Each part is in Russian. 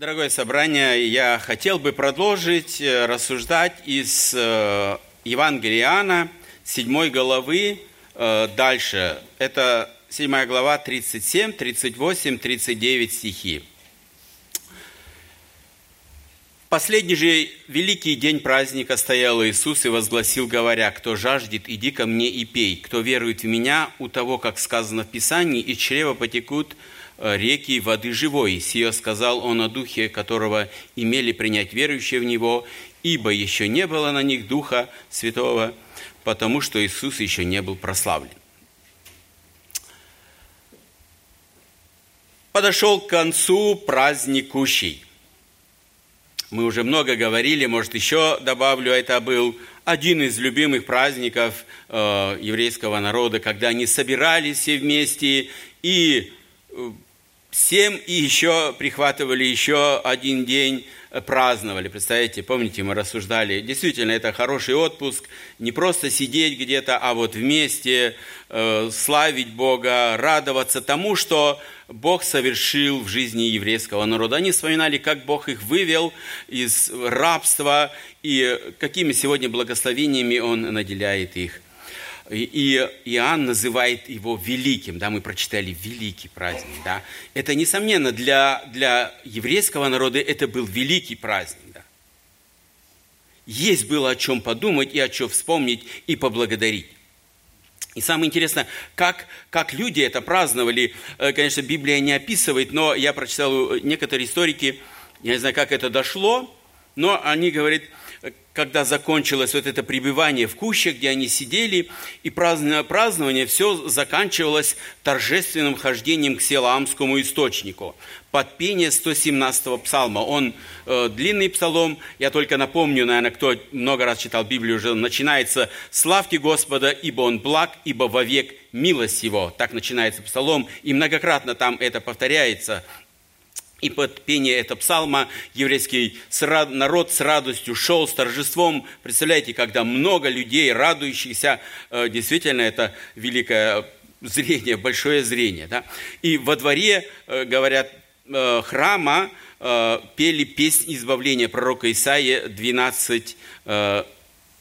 Дорогое собрание, я хотел бы продолжить э, рассуждать из э, Евангелия Иоанна, 7 главы, э, дальше. Это 7 глава, 37, 38, 39 стихи. Последний же великий день праздника стоял Иисус и возгласил, говоря, «Кто жаждет, иди ко мне и пей. Кто верует в Меня, у того, как сказано в Писании, из чрева потекут реки воды живой. Сие сказал он о духе, которого имели принять верующие в него, ибо еще не было на них духа святого, потому что Иисус еще не был прославлен. Подошел к концу праздник. Мы уже много говорили, может, еще добавлю, это был один из любимых праздников э, еврейского народа, когда они собирались все вместе и э, Семь и еще прихватывали еще один день, э, праздновали. Представляете, помните, мы рассуждали. Действительно, это хороший отпуск. Не просто сидеть где-то, а вот вместе э, славить Бога, радоваться тому, что Бог совершил в жизни еврейского народа. Они вспоминали, как Бог их вывел из рабства и какими сегодня благословениями Он наделяет их. И Иоанн называет его великим, да, мы прочитали великий праздник, да. Это, несомненно, для, для еврейского народа это был великий праздник, да. Есть было о чем подумать и о чем вспомнить и поблагодарить. И самое интересное, как, как люди это праздновали, э, конечно, Библия не описывает, но я прочитал некоторые историки, я не знаю, как это дошло, но они говорят, когда закончилось вот это пребывание в куще, где они сидели, и празднование, празднование все заканчивалось торжественным хождением к Селамскому источнику под пение 117-го псалма. Он э, длинный псалом, я только напомню, наверное, кто много раз читал Библию, уже начинается «Славьте Господа, ибо Он благ, ибо вовек милость Его». Так начинается псалом, и многократно там это повторяется. И под пение этого псалма еврейский народ с радостью шел, с торжеством. Представляете, когда много людей, радующихся, э, действительно это великое зрение, большое зрение. Да? И во дворе, э, говорят, э, храма пели песнь избавления пророка Исаия 12,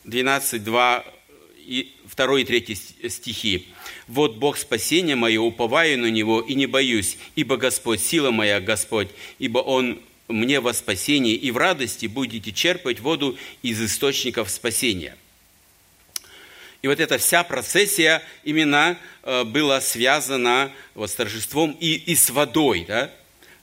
12 2, 2 и 3 стихи. Вот Бог спасения мое, уповаю на Него и не боюсь, ибо Господь, сила моя, Господь, ибо Он мне во спасении, и в радости будете черпать воду из источников спасения». И вот эта вся процессия именно э, была связана вот с торжеством и, и с водой. Да?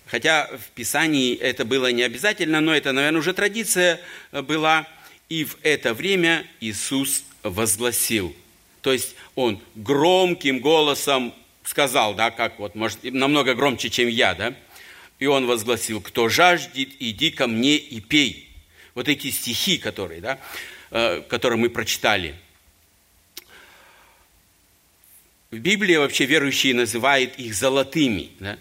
Хотя в Писании это было не обязательно, но это, наверное, уже традиция э, была. И в это время Иисус возгласил – то есть он громким голосом сказал, да, как вот, может, намного громче, чем я, да, и он возгласил, кто жаждет, иди ко мне и пей. Вот эти стихи, которые, да, э, которые мы прочитали. В Библии вообще верующие называют их золотыми. Да?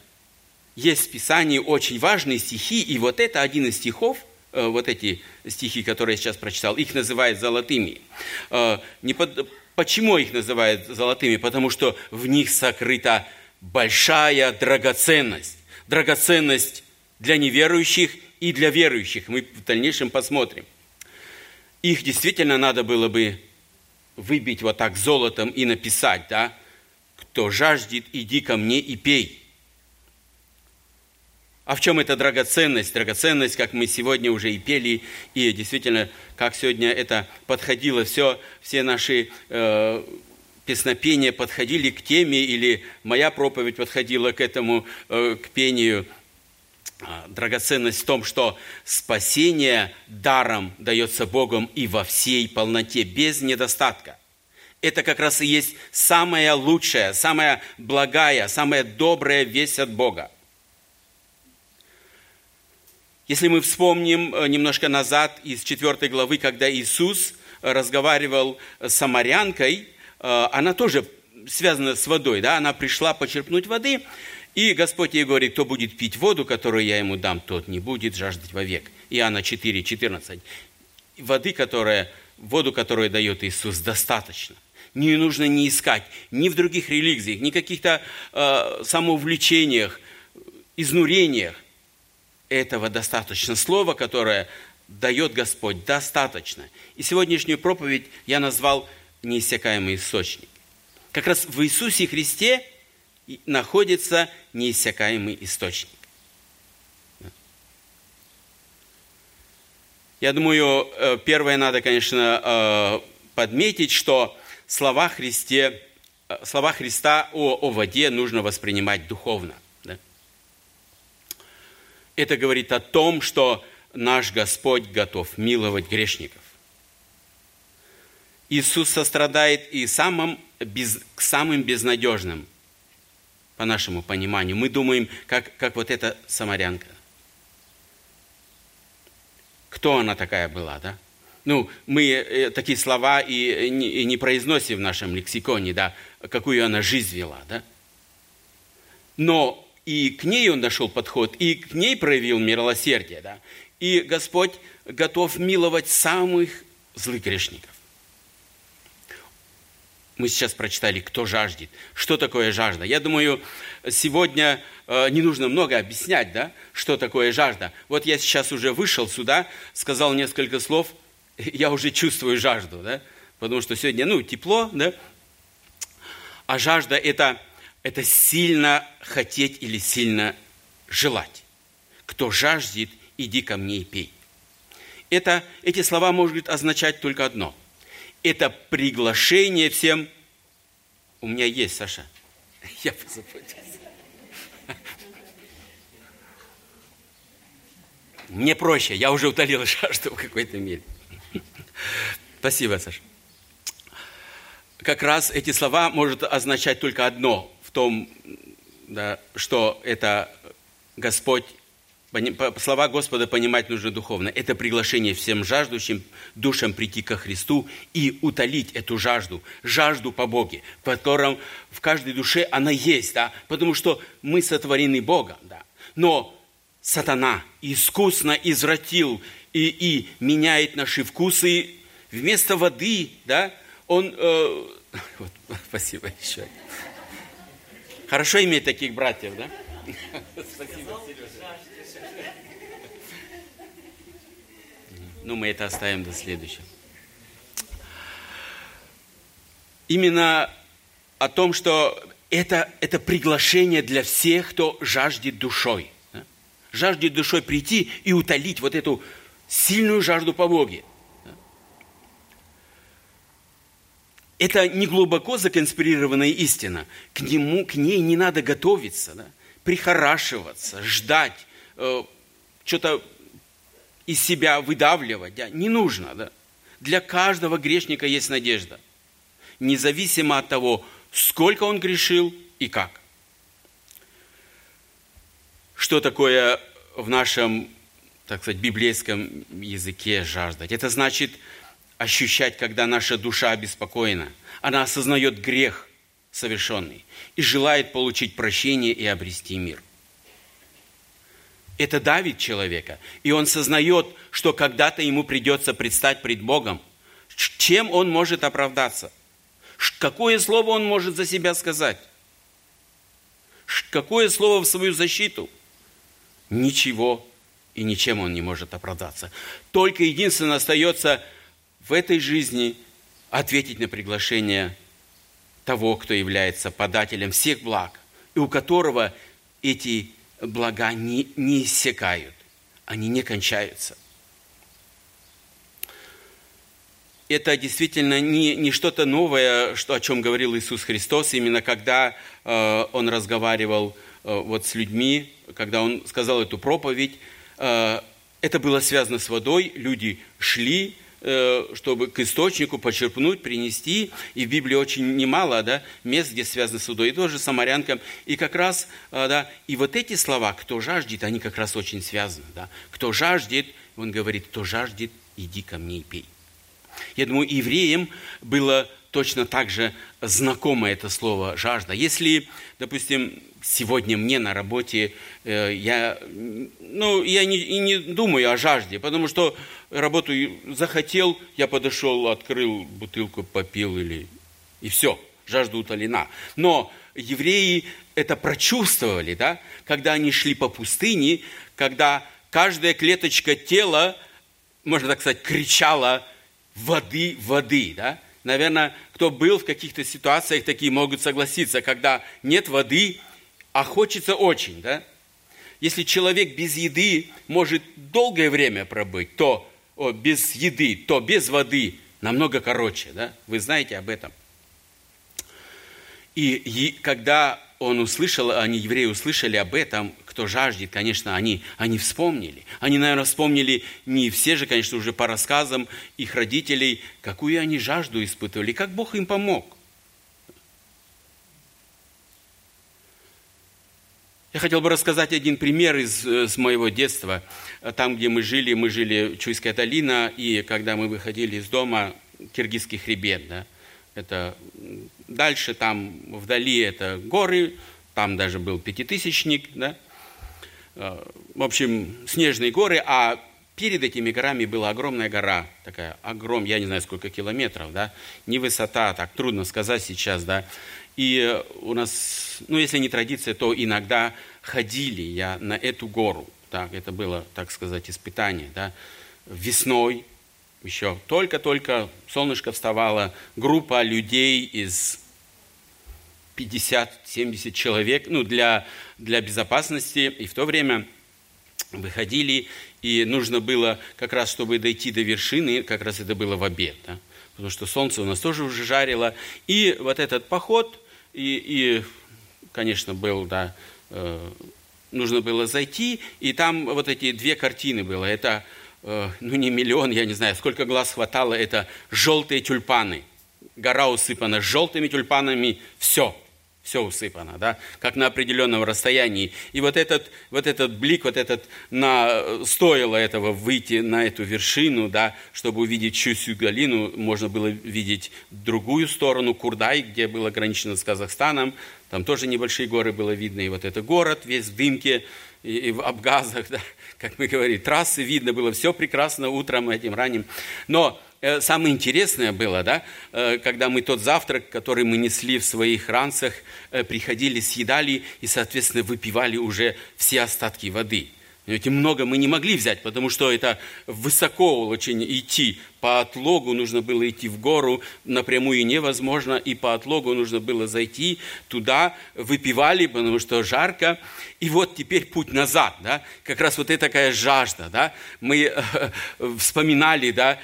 Есть в Писании очень важные стихи, и вот это один из стихов, э, вот эти стихи, которые я сейчас прочитал, их называют золотыми. Э, не под, Почему их называют золотыми? Потому что в них сокрыта большая драгоценность. Драгоценность для неверующих и для верующих. Мы в дальнейшем посмотрим. Их действительно надо было бы выбить вот так золотом и написать, да? Кто жаждет, иди ко мне и пей. А в чем эта драгоценность? Драгоценность, как мы сегодня уже и пели, и действительно, как сегодня это подходило, все, все наши э, песнопения подходили к теме, или моя проповедь подходила к этому, э, к пению. А, драгоценность в том, что спасение даром дается Богом и во всей полноте, без недостатка. Это как раз и есть самая лучшая, самая благая, самая добрая весть от Бога. Если мы вспомним э, немножко назад из 4 главы, когда Иисус э, разговаривал с самарянкой, э, она тоже связана с водой, да, она пришла почерпнуть воды, и Господь ей говорит, кто будет пить воду, которую я ему дам, тот не будет жаждать вовек. Иоанна 4, 14. Воды, которая, воду, которую дает Иисус, достаточно. Не нужно не искать ни в других религиях, ни каких-то э, самоувлечениях, изнурениях этого достаточно. Слово, которое дает Господь, достаточно. И сегодняшнюю проповедь я назвал «Неиссякаемый источник». Как раз в Иисусе Христе находится неиссякаемый источник. Я думаю, э, первое надо, конечно, э, подметить, что слова, Христе, э, слова Христа о, о воде нужно воспринимать духовно. Это говорит о том, что наш Господь готов миловать грешников. Иисус сострадает и самым, без, к самым безнадежным, по нашему пониманию. Мы думаем, как, как вот эта самарянка. Кто она такая была, да? Ну, мы э, такие слова и не, и произносим в нашем лексиконе, да, какую она жизнь вела, да? Но и к ней он нашел подход, и к ней проявил милосердие, да? И Господь готов миловать самых злых грешников. Мы сейчас прочитали, кто жаждет. Что такое жажда? Я думаю, сегодня э, не нужно много объяснять, да, что такое жажда. Вот я сейчас уже вышел сюда, сказал несколько слов, я уже чувствую жажду, да, потому что сегодня, ну, тепло, да, а жажда это, это сильно хотеть или сильно желать. Кто жаждет, иди ко мне и пей. Это, эти слова могут означать только одно – это приглашение всем. У меня есть, Саша. Я позаботился. Мне проще, я уже утолил жажду в какой-то мере. Спасибо, Саша. Как раз эти слова может означать только одно том, да, что это Господь Слова Господа понимать нужно духовно. Это приглашение всем жаждущим душам прийти ко Христу и утолить эту жажду, жажду по Боге, в котором в каждой душе она есть, да, потому что мы сотворены Богом, да. Но сатана искусно извратил и, и меняет наши вкусы вместо воды, да, он... Э, вот, спасибо еще. Хорошо иметь таких братьев, да? Ну, мы это оставим до следующего. Именно о том, что это, это приглашение для всех, кто жаждет душой. Да? Жаждет душой прийти и утолить вот эту сильную жажду по Боге. Да? Это не глубоко законспирированная истина. К, нему, к ней не надо готовиться, да? прихорашиваться, ждать, э, что-то из себя выдавливать. Да? Не нужно. Да? Для каждого грешника есть надежда. Независимо от того, сколько он грешил и как. Что такое в нашем, так сказать, библейском языке жаждать? Это значит ощущать, когда наша душа обеспокоена. Она осознает грех совершенный и желает получить прощение и обрести мир – это давит человека. И он сознает, что когда-то ему придется предстать пред Богом. Чем он может оправдаться? Какое слово он может за себя сказать? Какое слово в свою защиту? Ничего и ничем он не может оправдаться. Только единственное остается в этой жизни ответить на приглашение того, кто является подателем всех благ, и у которого эти блага не, не иссякают, они не кончаются. Это действительно не, не что-то новое, что, о чем говорил Иисус Христос, именно когда э, Он разговаривал э, вот с людьми, когда Он сказал эту проповедь, э, это было связано с водой, люди шли, чтобы к источнику почерпнуть, принести. И в Библии очень немало да, мест, где связано с водой. И тоже самарянкам. И как раз, э, да, и вот эти слова, кто жаждет, они как раз очень связаны. Да. Кто жаждет, он говорит, кто жаждет, иди ко мне и пей. Я думаю, евреям было точно так же знакомо это слово «жажда». Если, допустим, сегодня мне на работе, э, я, ну, я не, и не думаю о жажде, потому что работу захотел, я подошел, открыл бутылку, попил или... И все, жажда утолена. Но евреи это прочувствовали, да, когда они шли по пустыне, когда каждая клеточка тела, можно так сказать, кричала воды, воды, да? Наверное, кто был в каких-то ситуациях, такие могут согласиться, когда нет воды, а хочется очень, да? Если человек без еды может долгое время пробыть, то о, без еды, то без воды намного короче, да? Вы знаете об этом. И, и когда он услышал, они, евреи, услышали об этом, кто жаждет, конечно, они, они вспомнили. Они, наверное, вспомнили не все же, конечно, уже по рассказам их родителей, какую они жажду испытывали, как Бог им помог. Я хотел бы рассказать один пример из, из моего детства. Там, где мы жили, мы жили Чуйская долина, и когда мы выходили из дома, Киргизский хребет, да, это дальше там вдали это горы, там даже был пятитысячник, да, э, в общем, снежные горы, а перед этими горами была огромная гора, такая огром, я не знаю сколько километров, да, не высота, так трудно сказать сейчас, да, и у нас, ну, если не традиция, то иногда ходили я на эту гору. Так, это было, так сказать, испытание. Да. Весной, еще только-только солнышко вставало, группа людей из 50-70 человек, ну, для, для безопасности. И в то время выходили, и нужно было как раз, чтобы дойти до вершины, как раз это было в обед, да? потому что солнце у нас тоже уже жарило. И вот этот поход, и, и конечно, был, да, э, нужно было зайти, и там вот эти две картины было. Это, э, ну, не миллион, я не знаю, сколько глаз хватало, это желтые тюльпаны. Гора усыпана желтыми тюльпанами, все – все усыпано, да, как на определенном расстоянии. И вот этот, вот этот блик, вот этот, на, стоило этого выйти на эту вершину, да, чтобы увидеть Чусью долину, можно было видеть другую сторону, Курдай, где было ограничено с Казахстаном, там тоже небольшие горы было видно, и вот это город весь в дымке, и, и в обгазах, да, как мы говорим, трассы видно было, все прекрасно утром этим ранним. Но Э, самое интересное было, да, э, когда мы тот завтрак, который мы несли в своих ранцах, э, приходили, съедали и, соответственно, выпивали уже все остатки воды. Ведь много мы не могли взять, потому что это высоко очень идти. По отлогу нужно было идти в гору, напрямую невозможно, и по отлогу нужно было зайти туда, выпивали, потому что жарко. И вот теперь путь назад, да, как раз вот это такая жажда, да. Мы э, вспоминали, да,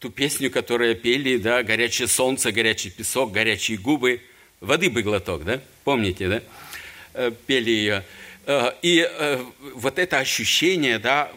ту песню, которую пели, да, «Горячее солнце, горячий песок, горячие губы». Воды бы глоток, да? Помните, да? Э, пели ее. Э, и э, вот это ощущение, да,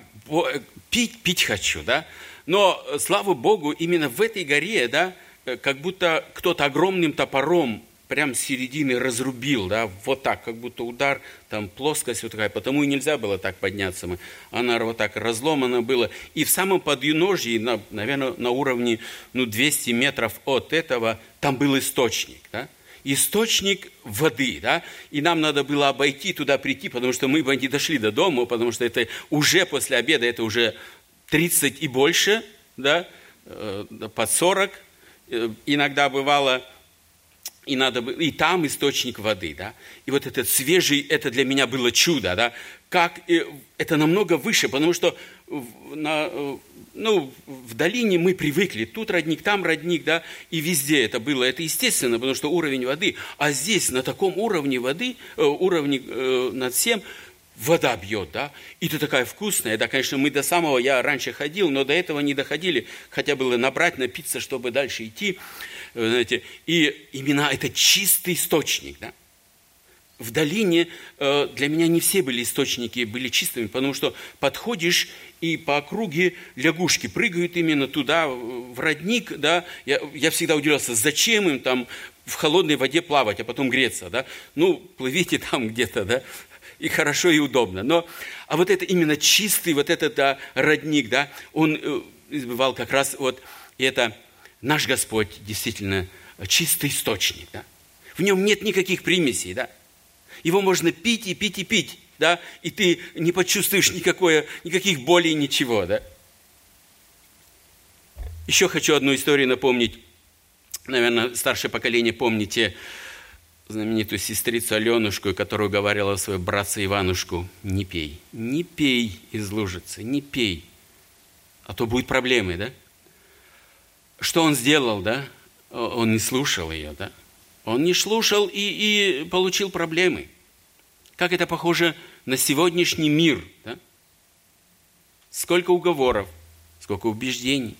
пить, пить хочу, да? Но, слава Богу, именно в этой горе, да, как будто кто-то огромным топором прям с середины разрубил, да, вот так, как будто удар, там плоскость вот такая, потому и нельзя было так подняться. Мы. Она вот так разломана была. И в самом подъюножье, на, наверное, на уровне ну, 200 метров от этого, там был источник, да, источник воды, да, и нам надо было обойти туда прийти, потому что мы бы не дошли до дома, потому что это уже после обеда, это уже 30 и больше, да, э, под 40, э, иногда бывало и, надо, и там источник воды, да. И вот этот свежий, это для меня было чудо, да. Как, это намного выше, потому что на, ну, в долине мы привыкли, тут родник, там родник, да, и везде это было. Это естественно, потому что уровень воды. А здесь на таком уровне воды, э, уровне э, над всем, вода бьет, да, и это такая вкусная, да, конечно, мы до самого, я раньше ходил, но до этого не доходили, хотя было набрать, напиться, чтобы дальше идти, знаете, и именно это чистый источник, да. В долине э, для меня не все были источники были чистыми, потому что подходишь и по округе лягушки прыгают именно туда, в родник, да. Я, я всегда удивлялся, зачем им там в холодной воде плавать, а потом греться, да. Ну, плывите там где-то, да, и хорошо, и удобно. Но, а вот это именно чистый, вот этот да, родник, да, он э, избывал как раз вот это наш Господь действительно чистый источник. Да? В нем нет никаких примесей. Да? Его можно пить и пить и пить. Да? И ты не почувствуешь никакое, никаких болей, ничего. Да? Еще хочу одну историю напомнить. Наверное, старшее поколение помните. знаменитую сестрицу Аленушку, которую говорила свою братца Иванушку, не пей, не пей из лужицы, не пей, а то будут проблемы, да? Что он сделал, да? Он не слушал ее, да? Он не слушал и, и получил проблемы. Как это похоже на сегодняшний мир, да? Сколько уговоров, сколько убеждений.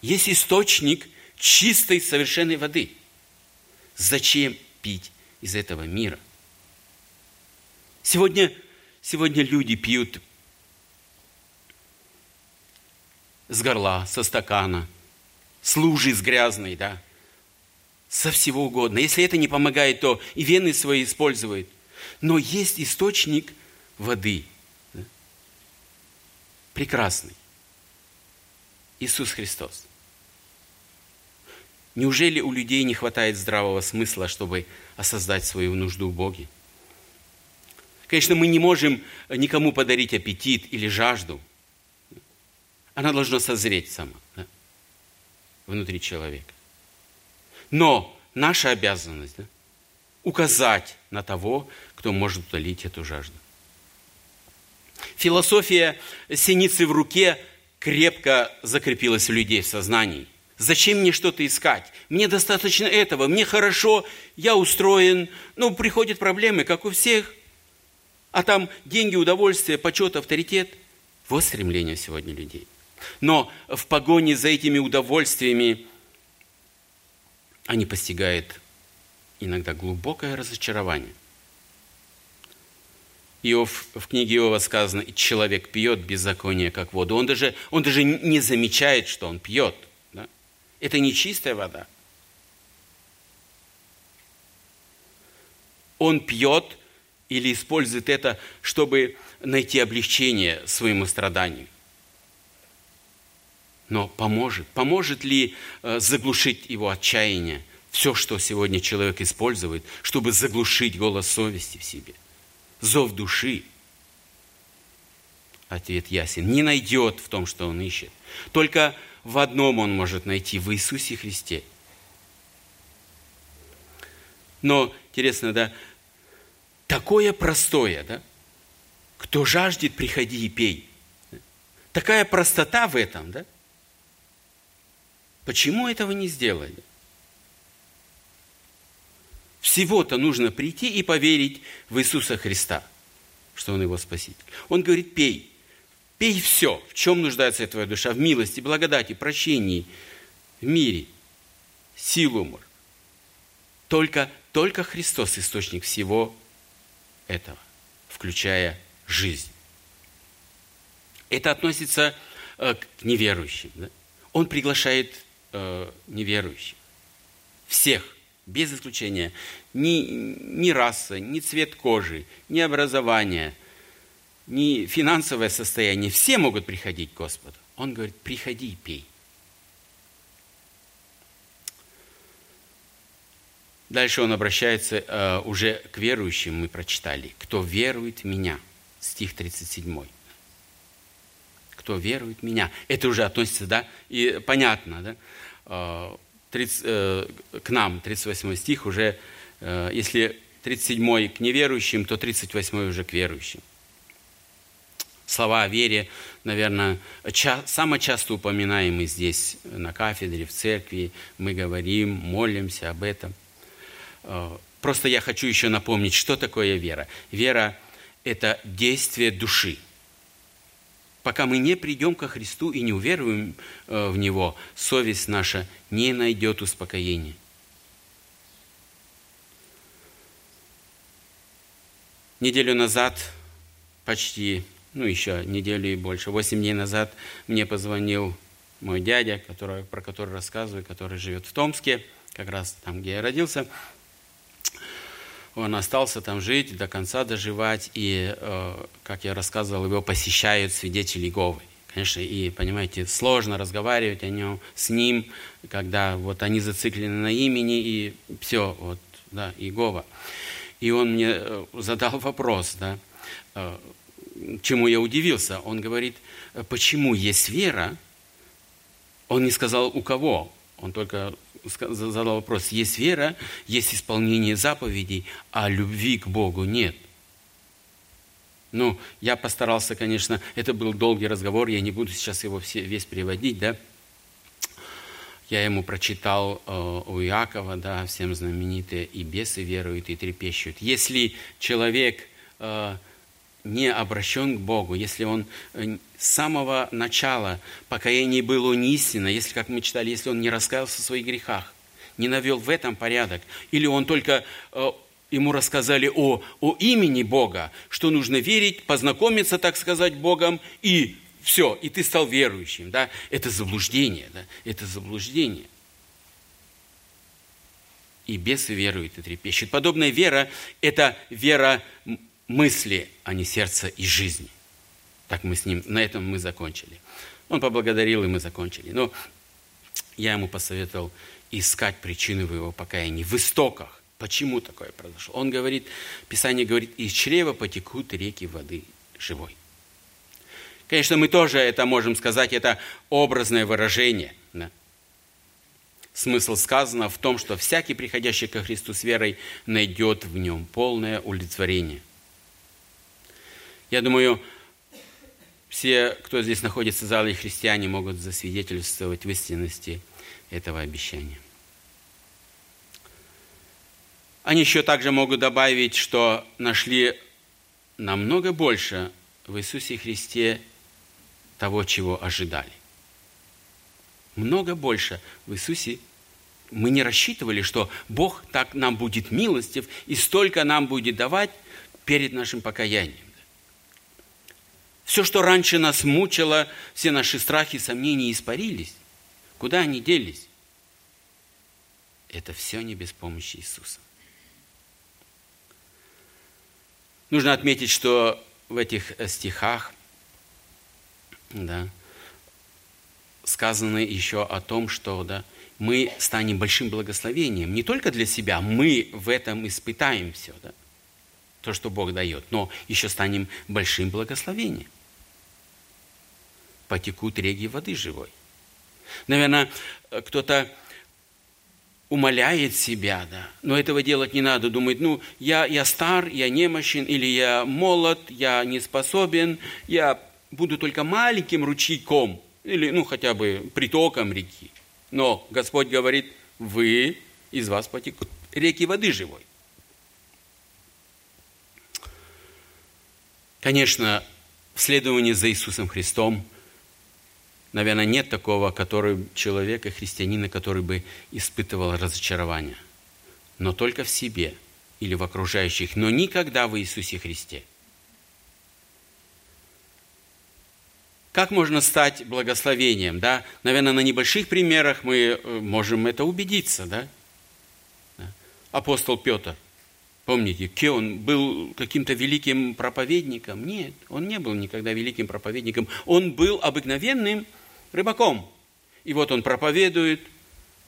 Есть источник чистой, совершенной воды. Зачем пить из этого мира? Сегодня, сегодня люди пьют с горла, со стакана, с лужи с грязной, да, со всего угодно. Если это не помогает, то и вены свои используют. Но есть источник воды. Прекрасный. Иисус Христос. Неужели у людей не хватает здравого смысла, чтобы осознать свою нужду в Боге? Конечно, мы не можем никому подарить аппетит или жажду. Она должна созреть сама да, внутри человека. Но наша обязанность да, указать на того, кто может утолить эту жажду. Философия синицы в руке крепко закрепилась у людей в сознании. Зачем мне что-то искать? Мне достаточно этого, мне хорошо, я устроен. Ну, приходят проблемы, как у всех. А там деньги, удовольствие, почет, авторитет. Вот стремление сегодня людей. Но в погоне за этими удовольствиями они постигают иногда глубокое разочарование. Иов, в книге Иова сказано, человек пьет беззаконие, как воду. Он даже, он даже не замечает, что он пьет – это не чистая вода. Он пьет или использует это, чтобы найти облегчение своему страданию. Но поможет. Поможет ли э, заглушить его отчаяние? Все, что сегодня человек использует, чтобы заглушить голос совести в себе. Зов души. Ответ ясен. Не найдет в том, что он ищет. Только в одном он может найти, в Иисусе Христе. Но, интересно, да, такое простое, да? Кто жаждет, приходи и пей. Такая простота в этом, да? Почему этого не сделали? Всего-то нужно прийти и поверить в Иисуса Христа, что Он его Спаситель. Он говорит, пей. Пей все, в чем нуждается твоя душа, в милости, благодати, прощении, в мире, силу мор. Только, только Христос источник всего этого, включая жизнь. Это относится э, к неверующим. Да? Он приглашает э, неверующих. Всех, без исключения. Ни, ни раса, ни цвет кожи, ни образование – ни финансовое состояние, все могут приходить к Господу. Он говорит, приходи и пей. Дальше он обращается э, уже к верующим, мы прочитали. «Кто верует в меня?» Стих 37. «Кто верует в меня?» Это уже относится, да, и понятно, да, 30, э, к нам, 38 стих уже, э, если 37 к неверующим, то 38 уже к верующим слова о вере, наверное, ча- самые часто упоминаемые здесь на кафедре, в церкви. Мы говорим, молимся об этом. Э, просто я хочу еще напомнить, что такое вера. Вера – это действие души. Пока мы не придем ко Христу и не уверуем э, в Него, совесть наша не найдет успокоения. Неделю назад почти ну, еще неделю и больше. Восемь дней назад мне позвонил мой дядя, который, про который рассказываю, который живет в Томске, как раз там, где я родился. Он остался там жить, до конца доживать, и, э, как я рассказывал, его посещают свидетели Иеговы. Конечно, и, понимаете, сложно разговаривать о нем, с ним, когда вот они зациклены на имени, и все, вот, да, Иегова. И он мне э, задал вопрос, да, э, чему я удивился. Он говорит, почему есть вера? Он не сказал, у кого. Он только задал вопрос, есть вера, есть исполнение заповедей, а любви к Богу нет. Ну, я постарался, конечно, это был долгий разговор, я не буду сейчас его все, весь переводить, да. Я ему прочитал э, у Иакова, да, всем знаменитые, и бесы веруют, и трепещут. Если человек э, не обращен к Богу, если он э, с самого начала покаяние было не истинно, если, как мы читали, если он не раскаялся в своих грехах, не навел в этом порядок, или он только э, ему рассказали о, о имени Бога, что нужно верить, познакомиться, так сказать, Богом, и все, и ты стал верующим. Да? Это заблуждение, да? это заблуждение. И бесы веруют и трепещут. Подобная вера – это вера мысли, а не сердца и жизни. Так мы с ним, на этом мы закончили. Он поблагодарил, и мы закончили. Но я ему посоветовал искать причины в его покаянии, в истоках. Почему такое произошло? Он говорит, Писание говорит, из чрева потекут реки воды живой. Конечно, мы тоже это можем сказать, это образное выражение. Да? Смысл сказано в том, что всякий, приходящий ко Христу с верой, найдет в нем полное удовлетворение. Я думаю, все, кто здесь находится в зале, христиане, могут засвидетельствовать в истинности этого обещания. Они еще также могут добавить, что нашли намного больше в Иисусе Христе того, чего ожидали. Много больше в Иисусе мы не рассчитывали, что Бог так нам будет милостив и столько нам будет давать перед нашим покаянием. Все, что раньше нас мучило, все наши страхи, сомнения испарились. Куда они делись? Это все не без помощи Иисуса. Нужно отметить, что в этих э, стихах да, сказано еще о том, что да, мы станем большим благословением. Не только для себя, мы в этом испытаем все, да, то, что Бог дает, но еще станем большим благословением. Потекут реги воды живой. Наверное, э, кто-то умоляет себя, да. Но этого делать не надо. Думает, ну, я, я стар, я немощен, или я молод, я не способен, я буду только маленьким ручейком, или, ну, хотя бы притоком реки. Но Господь говорит, вы, из вас потекут реки воды живой. Конечно, в следовании за Иисусом Христом наверное, нет такого который, человека, христианина, который бы испытывал разочарование. Но только в себе или в окружающих, но никогда в Иисусе Христе. Как можно стать благословением? Да? Наверное, на небольших примерах мы э, можем это убедиться. Да? Апостол Петр, помните, где он был каким-то великим проповедником? Нет, он не был никогда великим проповедником. Он был обыкновенным рыбаком. И вот он проповедует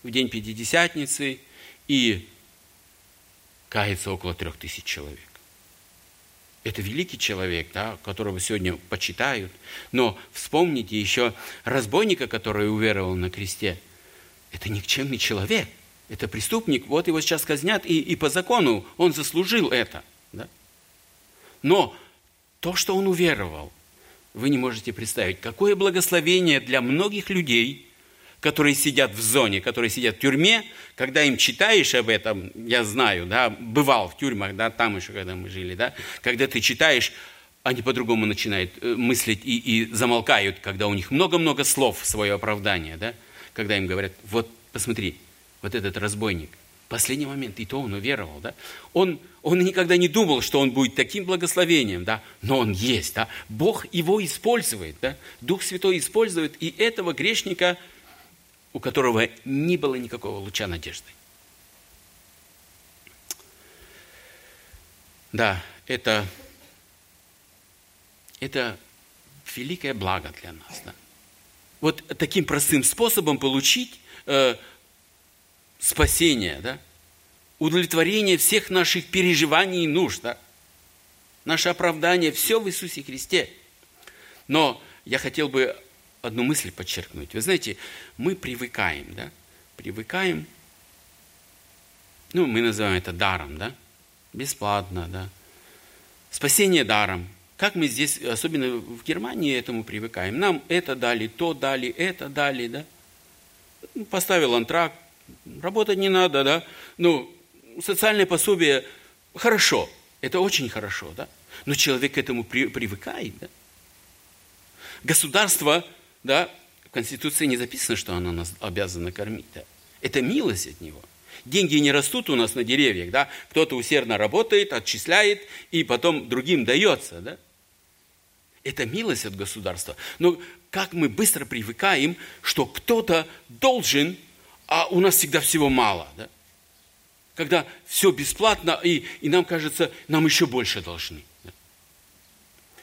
в день Пятидесятницы, и кается около трех тысяч человек. Это великий человек, да, которого сегодня почитают. Но вспомните еще разбойника, который уверовал на кресте. Это никчемный человек. Это преступник. Вот его сейчас казнят, и, и по закону он заслужил это. Да? Но то, что он уверовал, вы не можете представить, какое благословение для многих людей, которые сидят в зоне, которые сидят в тюрьме, когда им читаешь об этом, я знаю, да, бывал в тюрьмах, да, там еще, когда мы жили, да, когда ты читаешь, они по-другому начинают э, мыслить и, и замолкают, когда у них много-много слов в свое оправдание, да, когда им говорят, вот посмотри, вот этот разбойник – последний момент, и то он уверовал, да? Он, он никогда не думал, что он будет таким благословением, да? Но он есть, да? Бог его использует, да? Дух Святой использует и этого грешника, у которого не было никакого луча надежды. Да, это, это великое благо для нас. Да? Вот таким простым способом получить э, спасение, да? удовлетворение всех наших переживаний и нужд, да? наше оправдание, все в Иисусе Христе. Но я хотел бы одну мысль подчеркнуть. Вы знаете, мы привыкаем, да? Привыкаем ну, мы называем это даром, да? Бесплатно, да? Спасение даром. Как мы здесь, особенно в Германии, этому привыкаем. Нам это дали, то дали, это дали, да? Поставил антракт, работать не надо, да? Ну, социальное пособие хорошо, это очень хорошо, да? Но человек к этому при, привыкает, да? Государство, да, в Конституции не записано, что оно нас обязано кормить, да? Это милость от него – Деньги не растут у нас на деревьях, да? Кто-то усердно работает, отчисляет, и потом другим дается, да? Это милость от государства. Но как мы быстро привыкаем, что кто-то должен, а у нас всегда всего мало, да? Когда все бесплатно, и, и нам кажется, нам еще больше должны. Да?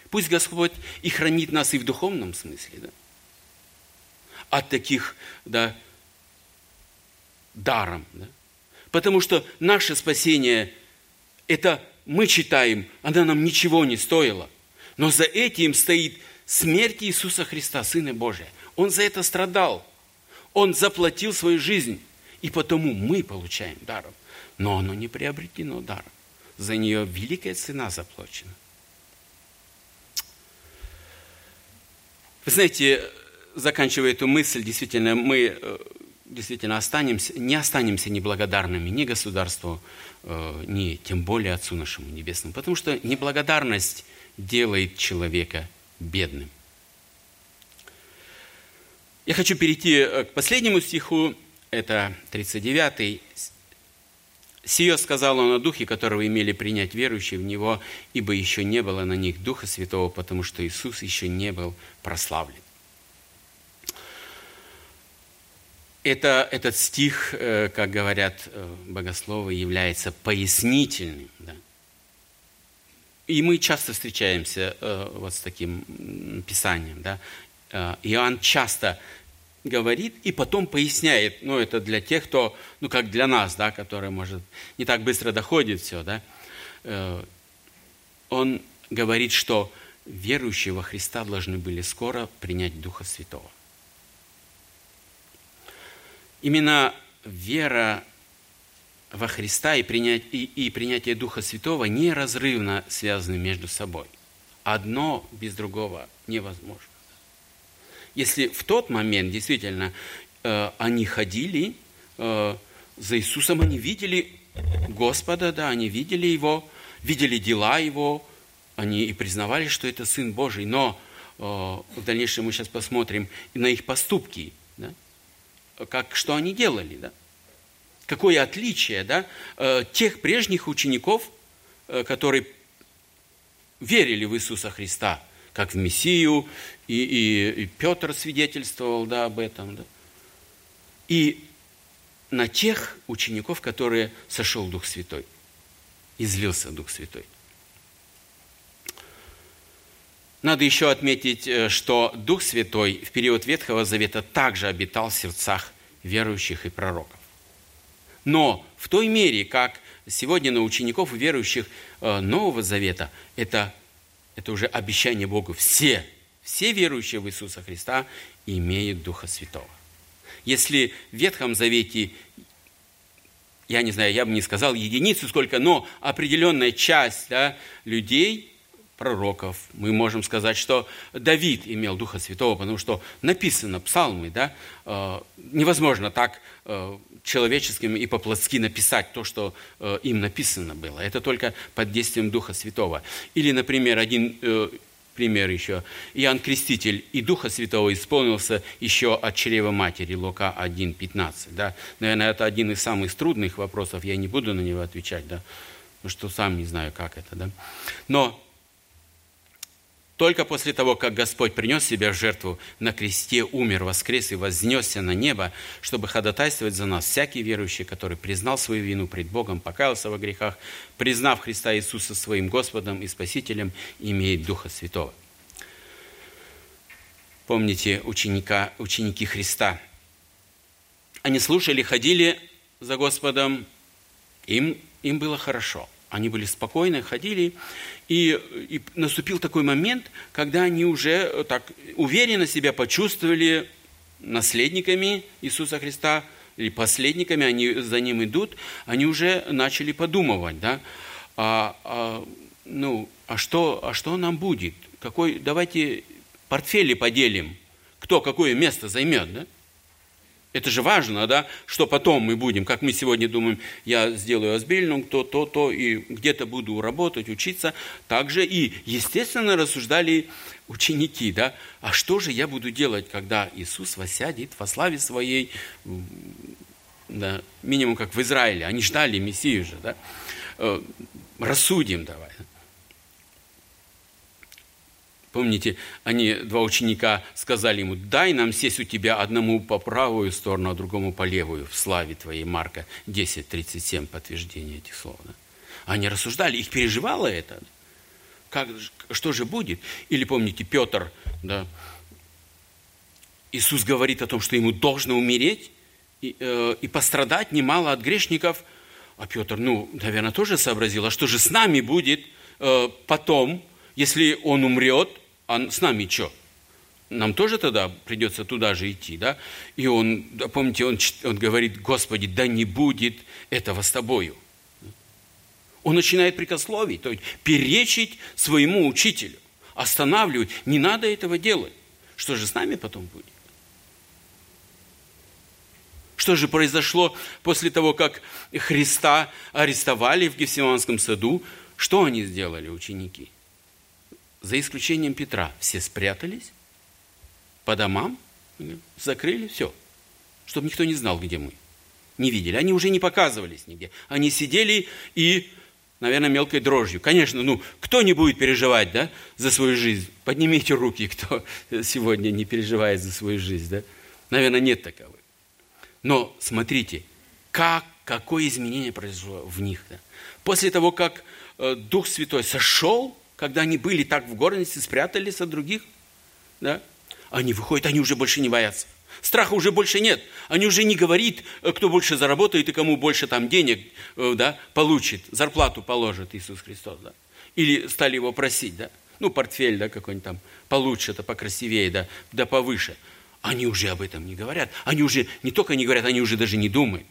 Пусть Господь и хранит нас и в духовном смысле, да? От таких, да, даром, да? Потому что наше спасение, это мы читаем, оно нам ничего не стоило. Но за этим стоит смерть Иисуса Христа, Сына Божия. Он за это страдал. Он заплатил свою жизнь. И потому мы получаем даром. Но оно не приобретено даром. За нее великая цена заплачена. Вы знаете, заканчивая эту мысль, действительно, мы э, действительно останемся, не останемся неблагодарными ни государству, э, ни тем более Отцу нашему Небесному. Потому что неблагодарность делает человека бедным. Я хочу перейти э, к последнему стиху, это 39-й. «Сие сказал он о Духе, которого имели принять верующие в Него, ибо еще не было на них Духа Святого, потому что Иисус еще не был прославлен». Это, этот стих, э, как говорят э, богословы, является пояснительным. Да? И мы часто встречаемся вот с таким писанием. Да? Иоанн часто говорит и потом поясняет, ну, это для тех, кто, ну, как для нас, да, которые, может, не так быстро доходит все, да, он говорит, что верующие во Христа должны были скоро принять Духа Святого. Именно вера во Христа и принятие, и, и принятие Духа Святого неразрывно связаны между собой. Одно без другого невозможно. Если в тот момент действительно э, они ходили э, за Иисусом, они видели Господа, да, они видели Его, видели дела Его, они и признавали, что это Сын Божий, но э, в дальнейшем мы сейчас посмотрим на их поступки – как, что они делали, да? Какое отличие, да, э, тех прежних учеников, э, которые верили в Иисуса Христа, как в Мессию, и, и, и Петр свидетельствовал, да, об этом, да? И на тех учеников, которые сошел Дух Святой, излился Дух Святой. Надо еще отметить, э, что Дух Святой в период Ветхого Завета также обитал в сердцах верующих и пророков. Но в той мере, как сегодня на учеников верующих э, Нового Завета, это, это уже обещание Богу. Все, все верующие в Иисуса Христа имеют Духа Святого. Если в Ветхом Завете я не знаю, я бы не сказал единицу сколько, но определенная часть да, людей пророков. Мы можем сказать, что Давид имел Духа Святого, потому что написано псалмы, да, э, невозможно так э, человеческим и по-плотски написать то, что э, им написано было. Это только под действием Духа Святого. Или, например, один пример еще. Иоанн Креститель и Духа Святого исполнился еще от чрева матери, Лука 1.15. Да? Наверное, это один из самых трудных вопросов, я не буду на него отвечать, да? потому что сам не знаю, как это. Да? Но только после того, как Господь принес себя в жертву на кресте, умер, воскрес и вознесся на небо, чтобы ходатайствовать за нас, всякий верующий, который признал свою вину пред Богом, покаялся во грехах, признав Христа Иисуса своим Господом и Спасителем, имеет Духа Святого. Помните ученика, ученики Христа. Они слушали, ходили за Господом, им, им было хорошо. Они были спокойны, ходили, и, и наступил такой момент, когда они уже э, так уверенно себя почувствовали наследниками Иисуса Христа, или посредниками, они за ним идут, они уже начали подумывать, да, а, а, ну, а что, а что нам будет? Какой, давайте портфели поделим, кто какое место займет, да? Это же важно, да, что потом мы будем, как мы сегодня думаем, я сделаю Асбельнум, то, то, то, и где-то буду работать, учиться. Также и, естественно, рассуждали ученики, да, а что же я буду делать, когда Иисус восядет во славе своей, да, минимум как в Израиле, они ждали Мессию же, да, э, рассудим давай. Помните, они, два ученика, сказали ему, дай нам сесть у тебя одному по правую сторону, а другому по левую, в славе твоей. Марка 10, 37, подтверждение этих слов. Да? Они рассуждали, их переживало это. Как, что же будет? Или помните, Петр, да, Иисус говорит о том, что ему должно умереть и, э, и пострадать немало от грешников. А Петр, ну, наверное, тоже сообразил, а что же с нами будет э, потом, если он умрет, а с нами что? Нам тоже тогда придется туда же идти, да? И он, помните, он, он говорит, Господи, да не будет этого с тобою. Он начинает прикословить, то есть перечить своему учителю, останавливать. Не надо этого делать. Что же с нами потом будет? Что же произошло после того, как Христа арестовали в Гефсиманском саду? Что они сделали, ученики? За исключением Петра, все спрятались по домам, закрыли, все, чтобы никто не знал, где мы. Не видели. Они уже не показывались нигде. Они сидели и, наверное, мелкой дрожью. Конечно, ну, кто не будет переживать, да, за свою жизнь? Поднимите руки, кто сегодня не переживает за свою жизнь, да? Наверное, нет таковых. Но смотрите, как, какое изменение произошло в них. Да? После того, как э, Дух Святой сошел когда они были так в гордости, спрятались от других, да, они выходят, они уже больше не боятся. Страха уже больше нет. Они уже не говорит, э, кто больше заработает и кому больше там денег э, да, получит, зарплату положит Иисус Христос. Да. Или стали его просить, да. Ну, портфель, да, какой-нибудь там получше, да, покрасивее, да, да повыше. Они уже об этом не говорят. Они уже не только не говорят, они уже даже не думают.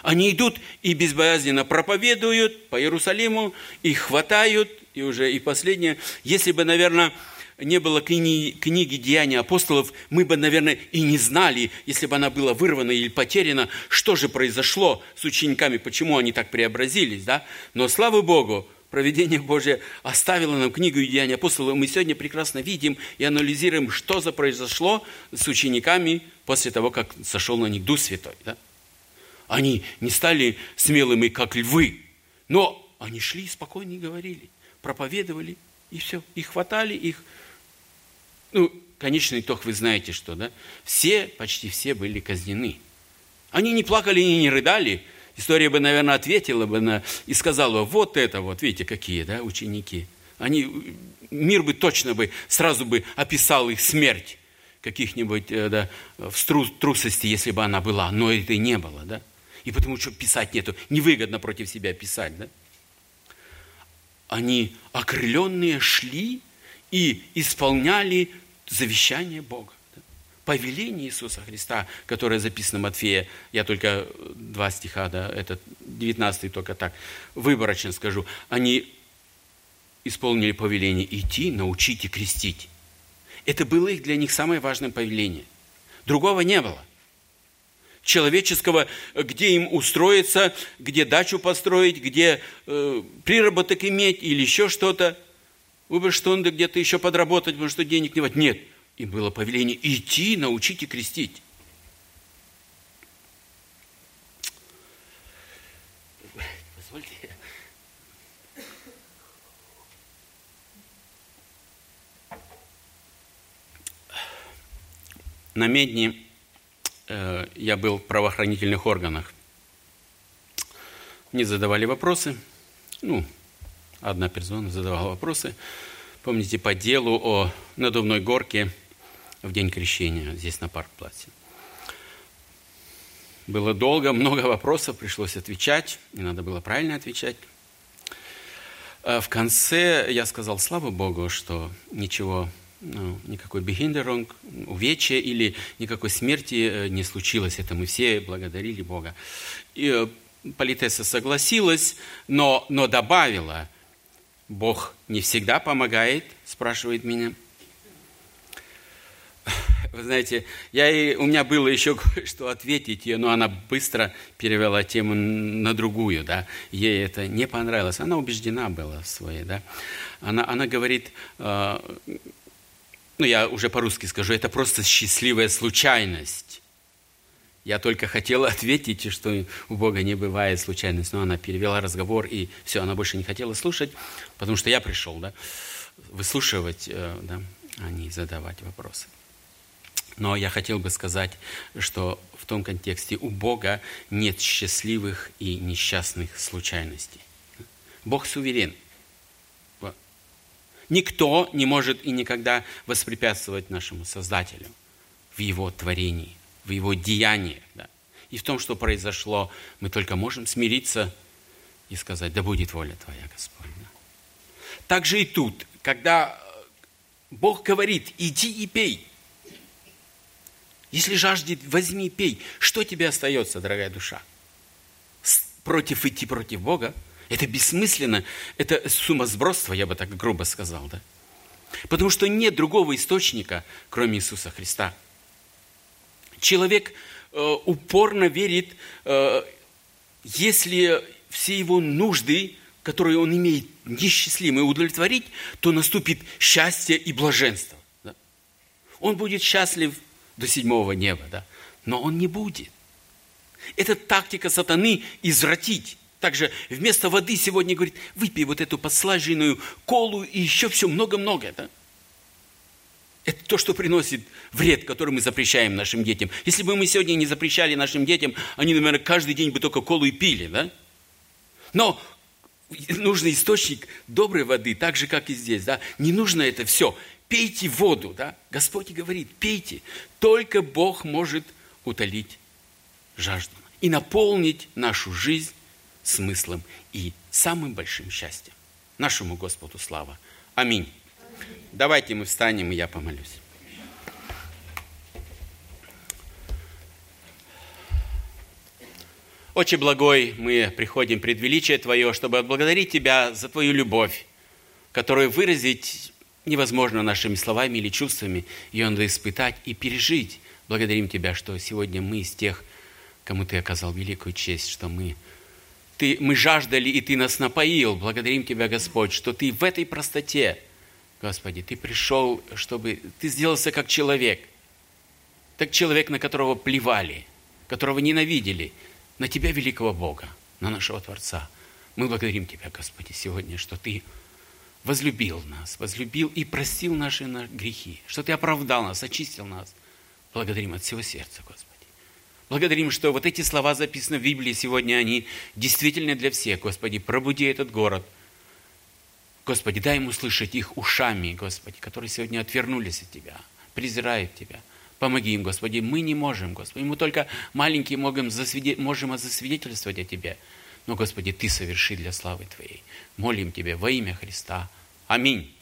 Они идут и безбоязненно проповедуют по Иерусалиму, их хватают, и уже и последнее. Если бы, наверное, не было книги, книги «Деяния апостолов», мы бы, наверное, и не знали, если бы она была вырвана или потеряна, что же произошло с учениками, почему они так преобразились. Да? Но, слава Богу, проведение Божье оставило нам книгу «Деяния апостолов». Мы сегодня прекрасно видим и анализируем, что за произошло с учениками после того, как сошел на них Дух Святой. Да? Они не стали смелыми, как львы, но они шли спокойно и говорили, проповедовали, и все. Их хватали, их... Ну, конечный итог вы знаете, что, да? Все, почти все были казнены. Они не плакали и не рыдали. История бы, наверное, ответила бы на, и сказала, вот это вот, видите, какие, да, ученики. Они, мир бы точно бы, сразу бы описал их смерть каких-нибудь, э, да, в трусости, если бы она была, но это и не было, да. И потому что писать нету, невыгодно против себя писать, да. Они окрыленные шли и исполняли завещание Бога. Повеление Иисуса Христа, которое записано в Матфея, я только два стиха, да, этот 19 только так, выборочно скажу, они исполнили повеление идти, научить и крестить. Это было их для них самое важное повеление. Другого не было человеческого, где им устроиться, где дачу построить, где э, приработок иметь или еще что-то. Выбор, что надо где-то еще подработать, потому что денег не хватит. Нет, им было повеление идти, научить и крестить. На Медне я был в правоохранительных органах. Мне задавали вопросы. Ну, одна персона задавала вопросы. Помните, по делу о надувной горке в день крещения здесь на парк-плаце. Было долго, много вопросов, пришлось отвечать, и надо было правильно отвечать. А в конце я сказал, слава Богу, что ничего ну, никакой бехиндерунг, увечья или никакой смерти э, не случилось. Это мы все благодарили Бога. И э, политесса согласилась, но, но добавила, Бог не всегда помогает, спрашивает меня. Вы знаете, я и, у меня было еще что ответить ей, но она быстро перевела тему на другую, да. Ей это не понравилось. Она убеждена была в своей, да. Она, она говорит, э, ну я уже по-русски скажу, это просто счастливая случайность. Я только хотела ответить, что у Бога не бывает случайность, но она перевела разговор, и все, она больше не хотела слушать, потому что я пришел, да, выслушивать, э, да, а не задавать вопросы. Но я хотел бы сказать, что в том контексте у Бога нет счастливых и несчастных случайностей. Бог суверен. Никто не может и никогда воспрепятствовать нашему Создателю в Его творении, в Его деяниях. Да. И в том, что произошло, мы только можем смириться и сказать, да будет воля Твоя, Господь. Да. Так же и тут, когда Бог говорит, иди и пей – если жаждет, возьми, пей. Что тебе остается, дорогая душа? Против идти против Бога? Это бессмысленно, это сумасбродство, я бы так грубо сказал, да? Потому что нет другого источника, кроме Иисуса Христа. Человек э, упорно верит, э, если все его нужды, которые он имеет, несчастливы, удовлетворить, то наступит счастье и блаженство. Да? Он будет счастлив до седьмого неба, да? Но он не будет. Это тактика сатаны извратить. Также вместо воды сегодня говорит, выпей вот эту подслаженную колу и еще все много-много. Да? Это то, что приносит вред, который мы запрещаем нашим детям. Если бы мы сегодня не запрещали нашим детям, они, наверное, каждый день бы только колу и пили, да? Но нужный источник доброй воды, так же, как и здесь, да? Не нужно это все пейте воду, да? Господь говорит, пейте. Только Бог может утолить жажду и наполнить нашу жизнь смыслом и самым большим счастьем. Нашему Господу слава. Аминь. Давайте мы встанем, и я помолюсь. Отче благой, мы приходим пред величие Твое, чтобы отблагодарить Тебя за Твою любовь, которую выразить невозможно нашими словами или чувствами, ее надо испытать и пережить. Благодарим Тебя, что сегодня мы из тех, кому Ты оказал великую честь, что мы, ты, мы жаждали, и Ты нас напоил. Благодарим Тебя, Господь, что Ты в этой простоте, Господи, Ты пришел, чтобы Ты сделался как человек, как человек, на которого плевали, которого ненавидели, на Тебя, великого Бога, на нашего Творца. Мы благодарим Тебя, Господи, сегодня, что Ты возлюбил нас, возлюбил и простил наши грехи, что Ты оправдал нас, очистил нас. Благодарим от всего сердца, Господи. Благодарим, что вот эти слова записаны в Библии сегодня, они действительно для всех. Господи, пробуди этот город. Господи, дай ему слышать их ушами, Господи, которые сегодня отвернулись от Тебя, презирают Тебя. Помоги им, Господи. Мы не можем, Господи. Мы только маленькие можем, засвиде... можем засвидетельствовать о Тебе. Но, Господи, Ты соверши для славы Твоей. Молим Тебя во имя Христа. Аминь.